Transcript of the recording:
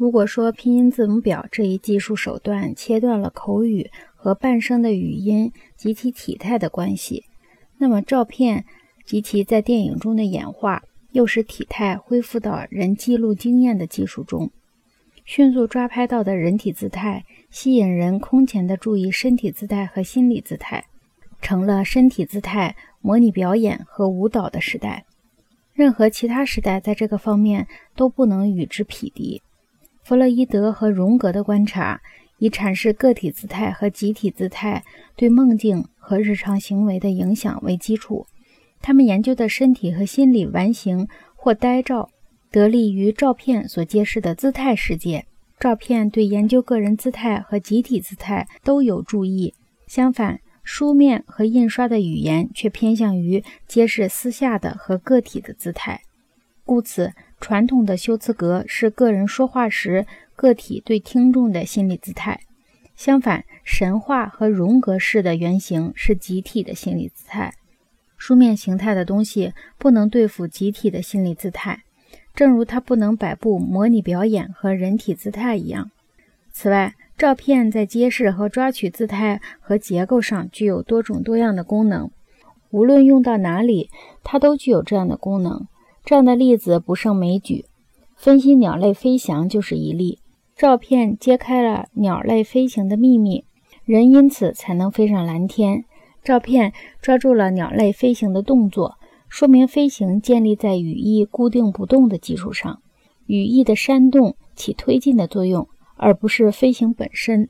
如果说拼音字母表这一技术手段切断了口语和半声的语音及其体态的关系，那么照片及其在电影中的演化，又使体态恢复到人记录经验的技术中。迅速抓拍到的人体姿态，吸引人空前的注意身体姿态和心理姿态，成了身体姿态模拟表演和舞蹈的时代。任何其他时代在这个方面都不能与之匹敌。弗洛伊德和荣格的观察，以阐释个体姿态和集体姿态对梦境和日常行为的影响为基础。他们研究的身体和心理完形或呆照，得力于照片所揭示的姿态世界。照片对研究个人姿态和集体姿态都有助益。相反，书面和印刷的语言却偏向于揭示私下的和个体的姿态。故此。传统的修辞格是个人说话时个体对听众的心理姿态，相反，神话和荣格式的原型是集体的心理姿态。书面形态的东西不能对付集体的心理姿态，正如它不能摆布模拟表演和人体姿态一样。此外，照片在揭示和抓取姿态和结构上具有多种多样的功能，无论用到哪里，它都具有这样的功能。这样的例子不胜枚举，分析鸟类飞翔就是一例。照片揭开了鸟类飞行的秘密，人因此才能飞上蓝天。照片抓住了鸟类飞行的动作，说明飞行建立在羽翼固定不动的基础上，羽翼的煽动起推进的作用，而不是飞行本身。